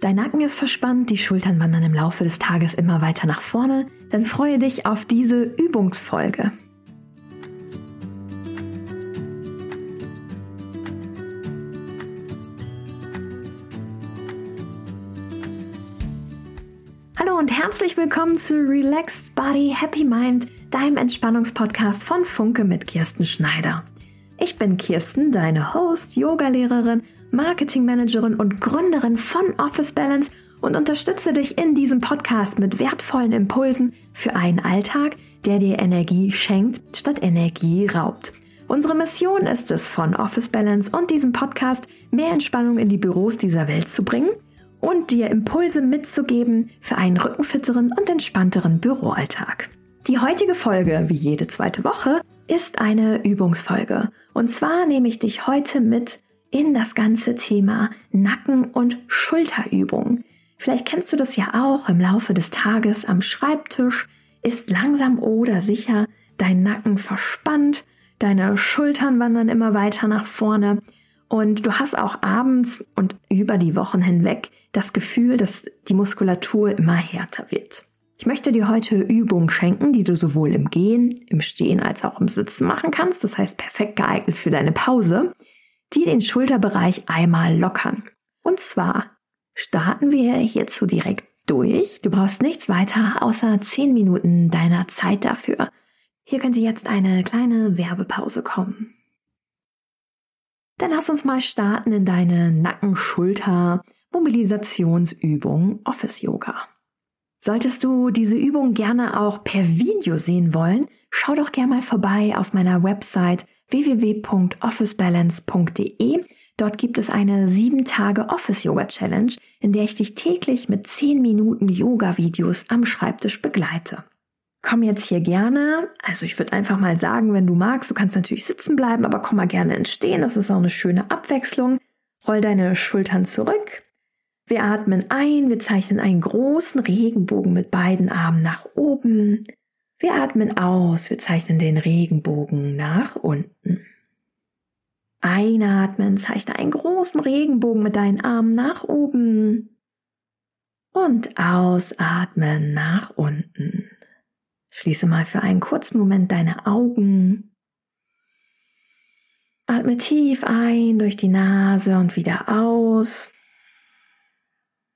Dein Nacken ist verspannt, die Schultern wandern im Laufe des Tages immer weiter nach vorne, dann freue dich auf diese Übungsfolge. Hallo und herzlich willkommen zu Relaxed Body Happy Mind, deinem Entspannungspodcast von Funke mit Kirsten Schneider. Ich bin Kirsten, deine Host, Yogalehrerin Marketingmanagerin und Gründerin von Office Balance und unterstütze dich in diesem Podcast mit wertvollen Impulsen für einen Alltag, der dir Energie schenkt statt Energie raubt. Unsere Mission ist es, von Office Balance und diesem Podcast mehr Entspannung in die Büros dieser Welt zu bringen und dir Impulse mitzugeben für einen rückenfitteren und entspannteren Büroalltag. Die heutige Folge, wie jede zweite Woche, ist eine Übungsfolge. Und zwar nehme ich dich heute mit in das ganze Thema Nacken- und Schulterübung. Vielleicht kennst du das ja auch im Laufe des Tages am Schreibtisch, ist langsam oder sicher dein Nacken verspannt, deine Schultern wandern immer weiter nach vorne und du hast auch abends und über die Wochen hinweg das Gefühl, dass die Muskulatur immer härter wird. Ich möchte dir heute Übungen schenken, die du sowohl im Gehen, im Stehen als auch im Sitzen machen kannst. Das heißt, perfekt geeignet für deine Pause die den Schulterbereich einmal lockern. Und zwar starten wir hierzu direkt durch. Du brauchst nichts weiter außer 10 Minuten deiner Zeit dafür. Hier könnte jetzt eine kleine Werbepause kommen. Dann lass uns mal starten in deine Nacken-Schulter-Mobilisationsübung Office Yoga. Solltest du diese Übung gerne auch per Video sehen wollen, schau doch gerne mal vorbei auf meiner Website www.officebalance.de. Dort gibt es eine 7 Tage Office Yoga Challenge, in der ich dich täglich mit 10 Minuten Yoga Videos am Schreibtisch begleite. Komm jetzt hier gerne, also ich würde einfach mal sagen, wenn du magst, du kannst natürlich sitzen bleiben, aber komm mal gerne ins Stehen, das ist auch eine schöne Abwechslung. Roll deine Schultern zurück. Wir atmen ein, wir zeichnen einen großen Regenbogen mit beiden Armen nach oben. Wir atmen aus, wir zeichnen den Regenbogen nach unten. Einatmen, zeichne einen großen Regenbogen mit deinen Armen nach oben. Und ausatmen nach unten. Schließe mal für einen kurzen Moment deine Augen. Atme tief ein durch die Nase und wieder aus.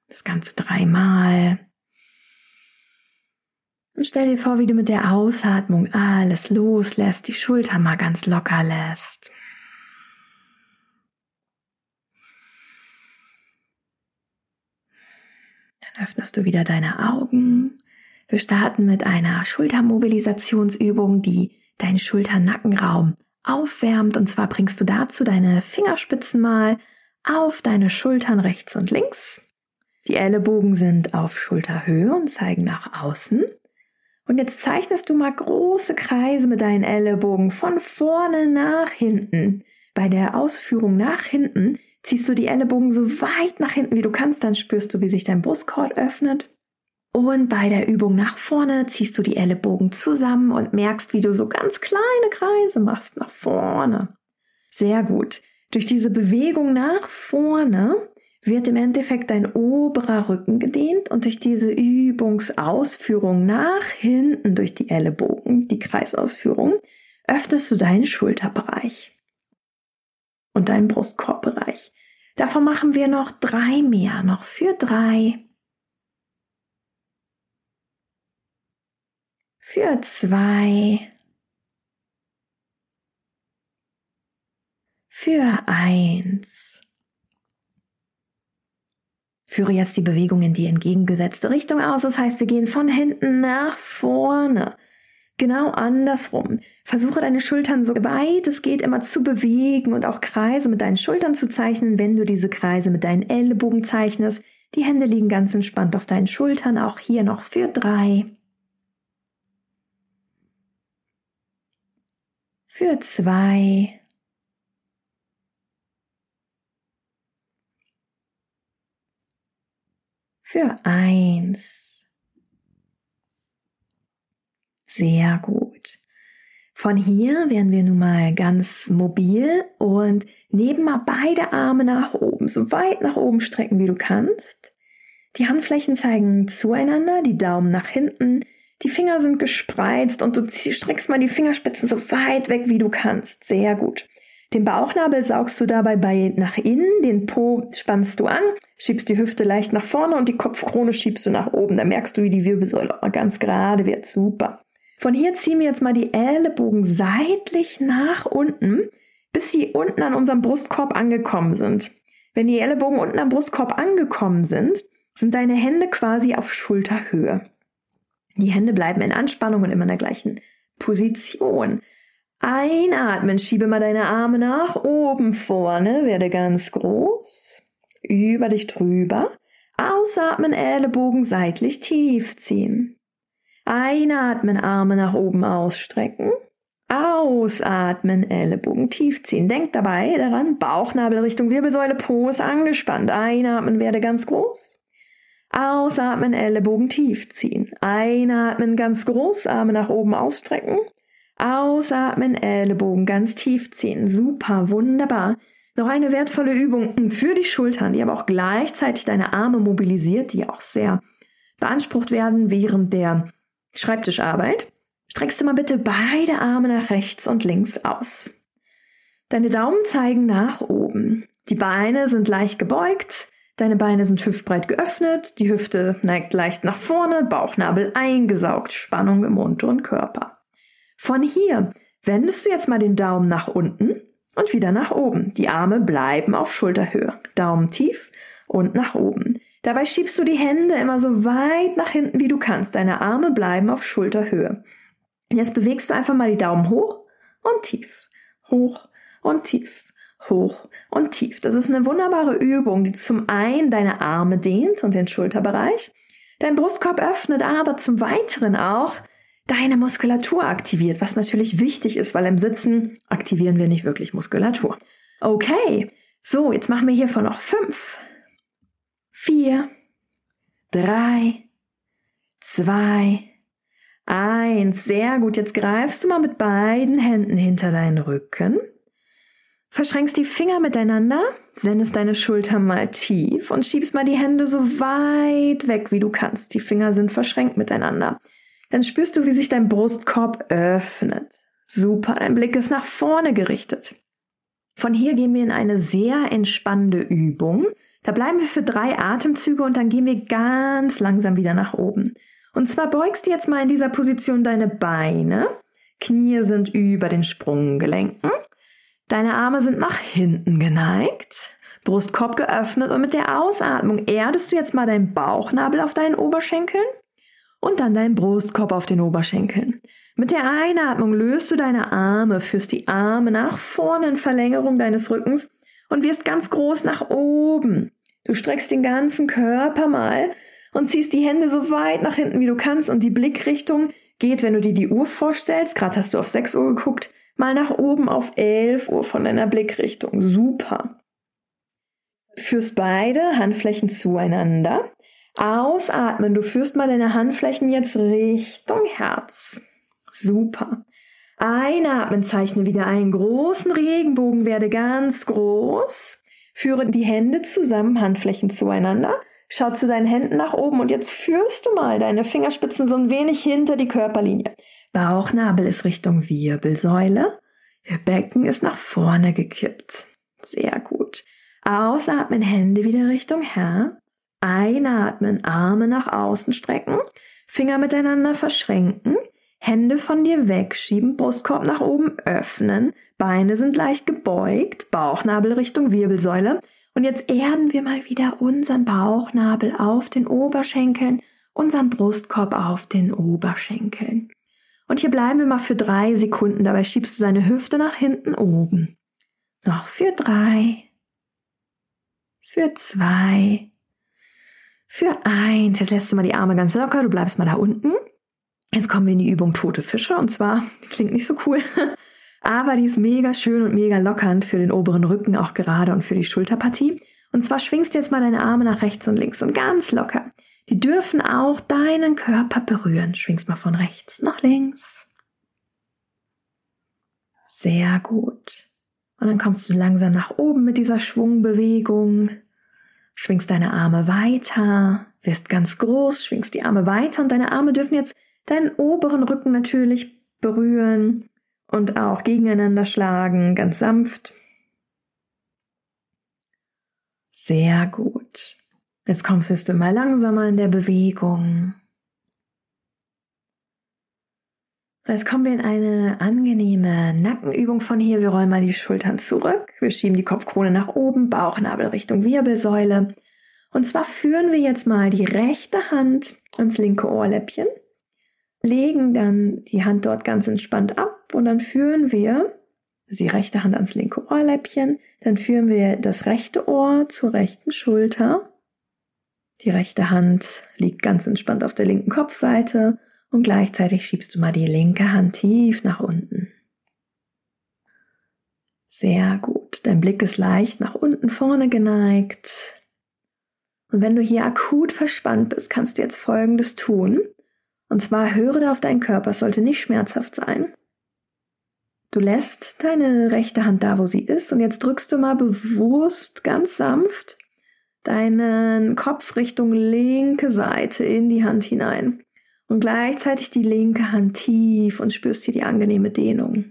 Das Ganze dreimal. Und stell dir vor, wie du mit der Ausatmung alles loslässt, die Schulter mal ganz locker lässt. Dann öffnest du wieder deine Augen. Wir starten mit einer Schultermobilisationsübung, die deinen Schulternackenraum aufwärmt. Und zwar bringst du dazu deine Fingerspitzen mal auf deine Schultern rechts und links. Die Ellenbogen sind auf Schulterhöhe und zeigen nach außen. Und jetzt zeichnest du mal große Kreise mit deinen Ellenbogen von vorne nach hinten. Bei der Ausführung nach hinten ziehst du die Ellenbogen so weit nach hinten, wie du kannst. Dann spürst du, wie sich dein Brustkorb öffnet. Und bei der Übung nach vorne ziehst du die Ellenbogen zusammen und merkst, wie du so ganz kleine Kreise machst nach vorne. Sehr gut. Durch diese Bewegung nach vorne wird im Endeffekt dein oberer Rücken gedehnt und durch diese Übungsausführung nach hinten durch die Ellenbogen, die Kreisausführung, öffnest du deinen Schulterbereich und deinen Brustkorbbereich. Davon machen wir noch drei mehr, noch für drei, für zwei, für eins. Führe jetzt die Bewegung in die entgegengesetzte Richtung aus. Das heißt, wir gehen von hinten nach vorne. Genau andersrum. Versuche deine Schultern so weit es geht immer zu bewegen und auch Kreise mit deinen Schultern zu zeichnen, wenn du diese Kreise mit deinen Ellenbogen zeichnest. Die Hände liegen ganz entspannt auf deinen Schultern, auch hier noch für drei. Für zwei. Für eins. Sehr gut. Von hier werden wir nun mal ganz mobil und nehmen mal beide Arme nach oben, so weit nach oben strecken, wie du kannst. Die Handflächen zeigen zueinander, die Daumen nach hinten, die Finger sind gespreizt und du streckst mal die Fingerspitzen so weit weg, wie du kannst. Sehr gut. Den Bauchnabel saugst du dabei bei nach innen, den Po spannst du an, schiebst die Hüfte leicht nach vorne und die Kopfkrone schiebst du nach oben. Da merkst du, wie die Wirbelsäule ganz gerade wird. Super. Von hier ziehen wir jetzt mal die Ellenbogen seitlich nach unten, bis sie unten an unserem Brustkorb angekommen sind. Wenn die Ellenbogen unten am Brustkorb angekommen sind, sind deine Hände quasi auf Schulterhöhe. Die Hände bleiben in Anspannung und immer in der gleichen Position. Einatmen, schiebe mal deine Arme nach oben vorne, werde ganz groß, über dich drüber. Ausatmen, Ellenbogen seitlich tief ziehen. Einatmen, Arme nach oben ausstrecken. Ausatmen, Ellenbogen tief ziehen. Denk dabei daran, Bauchnabel Richtung Wirbelsäule, Po ist angespannt. Einatmen, werde ganz groß. Ausatmen, Ellenbogen tief ziehen. Einatmen, ganz groß, Arme nach oben ausstrecken. Ausatmen, Ellenbogen ganz tief ziehen. Super, wunderbar. Noch eine wertvolle Übung für die Schultern, die aber auch gleichzeitig deine Arme mobilisiert, die auch sehr beansprucht werden während der Schreibtischarbeit. Streckst du mal bitte beide Arme nach rechts und links aus. Deine Daumen zeigen nach oben. Die Beine sind leicht gebeugt. Deine Beine sind hüftbreit geöffnet. Die Hüfte neigt leicht nach vorne. Bauchnabel eingesaugt. Spannung im unteren Körper. Von hier wendest du jetzt mal den Daumen nach unten und wieder nach oben. Die Arme bleiben auf Schulterhöhe. Daumen tief und nach oben. Dabei schiebst du die Hände immer so weit nach hinten, wie du kannst. Deine Arme bleiben auf Schulterhöhe. Jetzt bewegst du einfach mal die Daumen hoch und tief. Hoch und tief. Hoch und tief. Das ist eine wunderbare Übung, die zum einen deine Arme dehnt und den Schulterbereich, dein Brustkorb öffnet, aber zum weiteren auch deine Muskulatur aktiviert, was natürlich wichtig ist, weil im Sitzen aktivieren wir nicht wirklich Muskulatur. Okay, so, jetzt machen wir hiervon noch fünf, vier, drei, zwei, eins. Sehr gut, jetzt greifst du mal mit beiden Händen hinter deinen Rücken. Verschränkst die Finger miteinander, sendest deine Schultern mal tief und schiebst mal die Hände so weit weg, wie du kannst. Die Finger sind verschränkt miteinander. Dann spürst du, wie sich dein Brustkorb öffnet. Super, dein Blick ist nach vorne gerichtet. Von hier gehen wir in eine sehr entspannende Übung. Da bleiben wir für drei Atemzüge und dann gehen wir ganz langsam wieder nach oben. Und zwar beugst du jetzt mal in dieser Position deine Beine. Knie sind über den Sprunggelenken. Deine Arme sind nach hinten geneigt. Brustkorb geöffnet und mit der Ausatmung erdest du jetzt mal deinen Bauchnabel auf deinen Oberschenkeln und dann deinen Brustkorb auf den Oberschenkeln. Mit der Einatmung löst du deine Arme, führst die Arme nach vorne in Verlängerung deines Rückens und wirst ganz groß nach oben. Du streckst den ganzen Körper mal und ziehst die Hände so weit nach hinten, wie du kannst und die Blickrichtung geht, wenn du dir die Uhr vorstellst, gerade hast du auf 6 Uhr geguckt, mal nach oben auf 11 Uhr von deiner Blickrichtung. Super. Führst beide Handflächen zueinander Ausatmen. Du führst mal deine Handflächen jetzt Richtung Herz. Super. Einatmen, zeichne wieder einen großen Regenbogen, werde ganz groß. Führe die Hände zusammen, Handflächen zueinander. Schau zu deinen Händen nach oben und jetzt führst du mal deine Fingerspitzen so ein wenig hinter die Körperlinie. Bauchnabel ist Richtung Wirbelsäule. Der Becken ist nach vorne gekippt. Sehr gut. Ausatmen, Hände wieder Richtung Herz. Einatmen, Arme nach außen strecken, Finger miteinander verschränken, Hände von dir wegschieben, Brustkorb nach oben öffnen, Beine sind leicht gebeugt, Bauchnabel Richtung Wirbelsäule. Und jetzt erden wir mal wieder unseren Bauchnabel auf den Oberschenkeln, unseren Brustkorb auf den Oberschenkeln. Und hier bleiben wir mal für drei Sekunden. Dabei schiebst du deine Hüfte nach hinten oben. Noch für drei, für zwei, für eins. Jetzt lässt du mal die Arme ganz locker, du bleibst mal da unten. Jetzt kommen wir in die Übung tote Fische und zwar, klingt nicht so cool, aber die ist mega schön und mega lockernd für den oberen Rücken, auch gerade und für die Schulterpartie. Und zwar schwingst du jetzt mal deine Arme nach rechts und links und ganz locker. Die dürfen auch deinen Körper berühren. Schwingst mal von rechts nach links. Sehr gut. Und dann kommst du langsam nach oben mit dieser Schwungbewegung schwingst deine Arme weiter, wirst ganz groß, schwingst die Arme weiter und deine Arme dürfen jetzt deinen oberen Rücken natürlich berühren und auch gegeneinander schlagen, ganz sanft. Sehr gut. Jetzt kommst du immer langsamer in der Bewegung. Jetzt kommen wir in eine angenehme Nackenübung von hier. Wir rollen mal die Schultern zurück. Wir schieben die Kopfkrone nach oben, Bauchnabel Richtung Wirbelsäule. Und zwar führen wir jetzt mal die rechte Hand ans linke Ohrläppchen, legen dann die Hand dort ganz entspannt ab und dann führen wir die rechte Hand ans linke Ohrläppchen, dann führen wir das rechte Ohr zur rechten Schulter. Die rechte Hand liegt ganz entspannt auf der linken Kopfseite und gleichzeitig schiebst du mal die linke Hand tief nach unten. Sehr gut. Dein Blick ist leicht nach unten vorne geneigt. Und wenn du hier akut verspannt bist, kannst du jetzt Folgendes tun. Und zwar höre da auf deinen Körper, es sollte nicht schmerzhaft sein. Du lässt deine rechte Hand da, wo sie ist, und jetzt drückst du mal bewusst ganz sanft deinen Kopf Richtung linke Seite in die Hand hinein und gleichzeitig die linke Hand tief und spürst hier die angenehme Dehnung.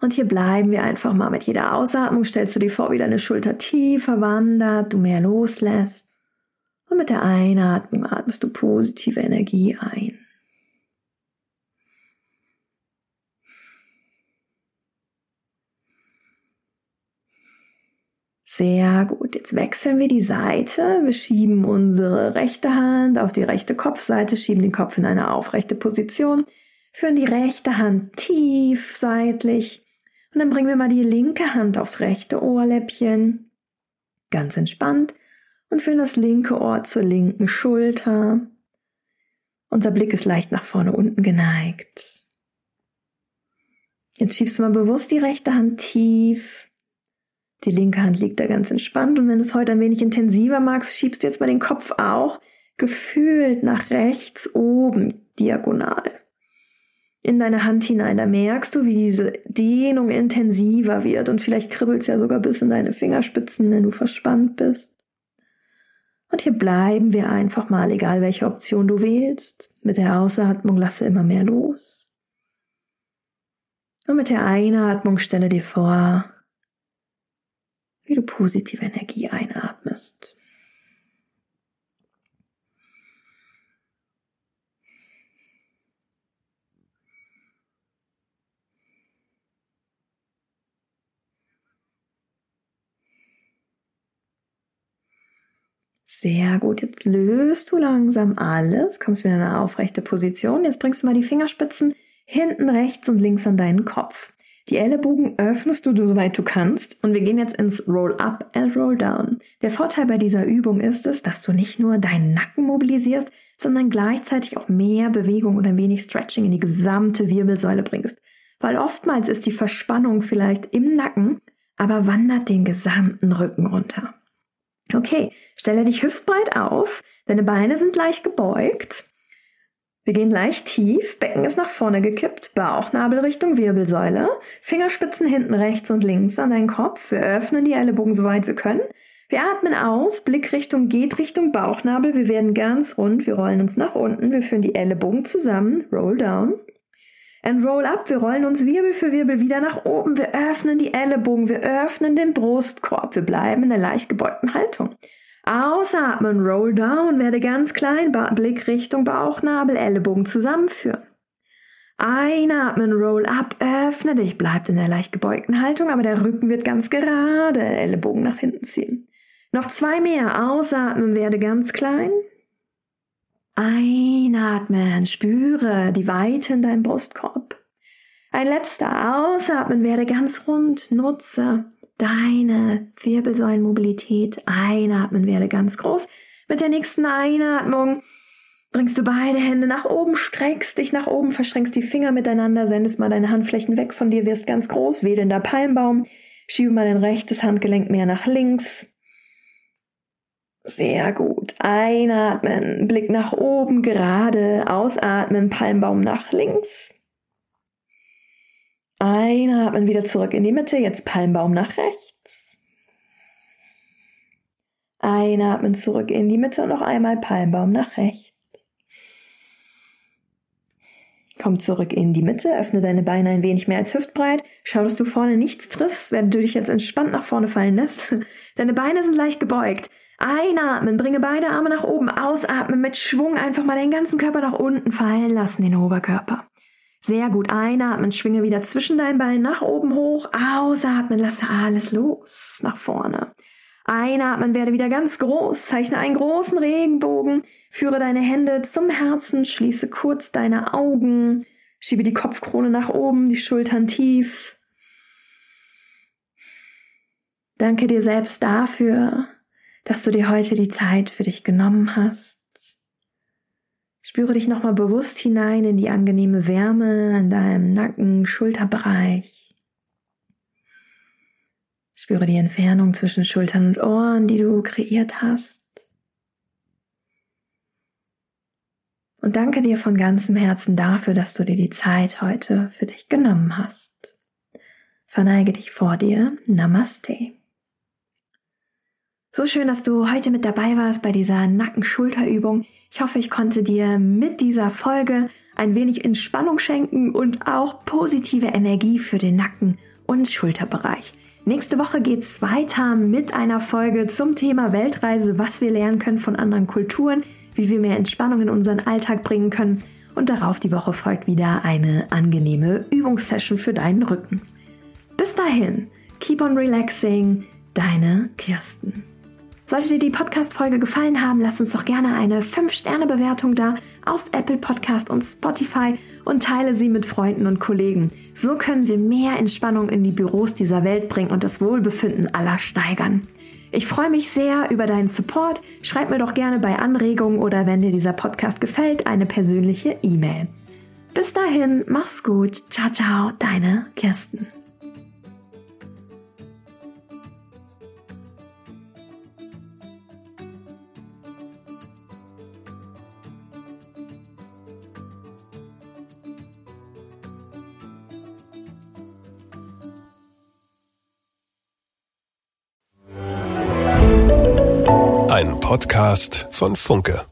Und hier bleiben wir einfach mal mit jeder Ausatmung. Stellst du dir vor, wie deine Schulter tiefer wandert, du mehr loslässt. Und mit der Einatmung atmest du positive Energie ein. Sehr gut. Jetzt wechseln wir die Seite. Wir schieben unsere rechte Hand auf die rechte Kopfseite, schieben den Kopf in eine aufrechte Position, führen die rechte Hand tief seitlich und dann bringen wir mal die linke Hand aufs rechte Ohrläppchen. Ganz entspannt und führen das linke Ohr zur linken Schulter. Unser Blick ist leicht nach vorne unten geneigt. Jetzt schiebst du mal bewusst die rechte Hand tief die linke Hand liegt da ganz entspannt und wenn du es heute ein wenig intensiver magst, schiebst du jetzt mal den Kopf auch gefühlt nach rechts oben diagonal in deine Hand hinein. Da merkst du, wie diese Dehnung intensiver wird und vielleicht kribbelt es ja sogar bis in deine Fingerspitzen, wenn du verspannt bist. Und hier bleiben wir einfach mal, egal welche Option du wählst. Mit der Ausatmung lasse immer mehr los. Und mit der Einatmung stelle dir vor, positive Energie einatmest. Sehr gut. Jetzt löst du langsam alles, kommst wieder in eine aufrechte Position. Jetzt bringst du mal die Fingerspitzen hinten rechts und links an deinen Kopf. Die Ellenbogen öffnest du, soweit du kannst. Und wir gehen jetzt ins Roll Up and Roll Down. Der Vorteil bei dieser Übung ist es, dass du nicht nur deinen Nacken mobilisierst, sondern gleichzeitig auch mehr Bewegung und ein wenig Stretching in die gesamte Wirbelsäule bringst. Weil oftmals ist die Verspannung vielleicht im Nacken, aber wandert den gesamten Rücken runter. Okay, stelle dich hüftbreit auf, deine Beine sind leicht gebeugt wir gehen leicht tief, Becken ist nach vorne gekippt, Bauchnabel Richtung Wirbelsäule, Fingerspitzen hinten rechts und links an deinen Kopf. Wir öffnen die Ellenbogen so weit wir können. Wir atmen aus, Blickrichtung geht Richtung Bauchnabel, wir werden ganz rund, wir rollen uns nach unten, wir führen die Ellenbogen zusammen, roll down. And roll up, wir rollen uns Wirbel für Wirbel wieder nach oben, wir öffnen die Ellenbogen, wir öffnen den Brustkorb, wir bleiben in der leicht gebeugten Haltung. Ausatmen, roll down, werde ganz klein, ba Blick Richtung Bauchnabel, Ellenbogen zusammenführen. Einatmen, roll up, öffne dich, bleibt in der leicht gebeugten Haltung, aber der Rücken wird ganz gerade, Ellenbogen nach hinten ziehen. Noch zwei mehr, ausatmen, werde ganz klein. Einatmen, spüre die Weite in deinem Brustkorb. Ein letzter, ausatmen, werde ganz rund, nutze deine Wirbelsäulenmobilität. Einatmen werde ganz groß. Mit der nächsten Einatmung bringst du beide Hände nach oben, streckst dich nach oben, verschränkst die Finger miteinander, sendest mal deine Handflächen weg von dir, wirst ganz groß, wedelnder Palmbaum. Schiebe mal dein rechtes Handgelenk mehr nach links. Sehr gut. Einatmen, Blick nach oben, gerade, ausatmen, Palmbaum nach links. Einatmen wieder zurück in die Mitte, jetzt Palmbaum nach rechts. Einatmen zurück in die Mitte und noch einmal Palmbaum nach rechts. Komm zurück in die Mitte, öffne deine Beine ein wenig mehr als hüftbreit. Schau, dass du vorne nichts triffst, während du dich jetzt entspannt nach vorne fallen lässt. Deine Beine sind leicht gebeugt. Einatmen, bringe beide Arme nach oben, ausatmen, mit Schwung einfach mal den ganzen Körper nach unten fallen lassen, den Oberkörper. Sehr gut, einatmen, schwinge wieder zwischen deinen Beinen nach oben hoch, ausatmen, lasse alles los, nach vorne. Einatmen, werde wieder ganz groß, zeichne einen großen Regenbogen, führe deine Hände zum Herzen, schließe kurz deine Augen, schiebe die Kopfkrone nach oben, die Schultern tief. Danke dir selbst dafür, dass du dir heute die Zeit für dich genommen hast. Spüre dich nochmal bewusst hinein in die angenehme Wärme in deinem Nacken, Schulterbereich. Spüre die Entfernung zwischen Schultern und Ohren, die du kreiert hast. Und danke dir von ganzem Herzen dafür, dass du dir die Zeit heute für dich genommen hast. Verneige dich vor dir. Namaste. So schön, dass du heute mit dabei warst bei dieser Nacken-Schulter-Übung. Ich hoffe, ich konnte dir mit dieser Folge ein wenig Entspannung schenken und auch positive Energie für den Nacken- und Schulterbereich. Nächste Woche geht's weiter mit einer Folge zum Thema Weltreise, was wir lernen können von anderen Kulturen, wie wir mehr Entspannung in unseren Alltag bringen können. Und darauf die Woche folgt wieder eine angenehme Übungssession für deinen Rücken. Bis dahin, keep on relaxing, deine Kirsten. Sollte dir die Podcast-Folge gefallen haben, lass uns doch gerne eine 5-Sterne-Bewertung da auf Apple Podcast und Spotify und teile sie mit Freunden und Kollegen. So können wir mehr Entspannung in die Büros dieser Welt bringen und das Wohlbefinden aller steigern. Ich freue mich sehr über deinen Support. Schreib mir doch gerne bei Anregungen oder wenn dir dieser Podcast gefällt, eine persönliche E-Mail. Bis dahin, mach's gut. Ciao, ciao, deine Kirsten. Podcast von Funke.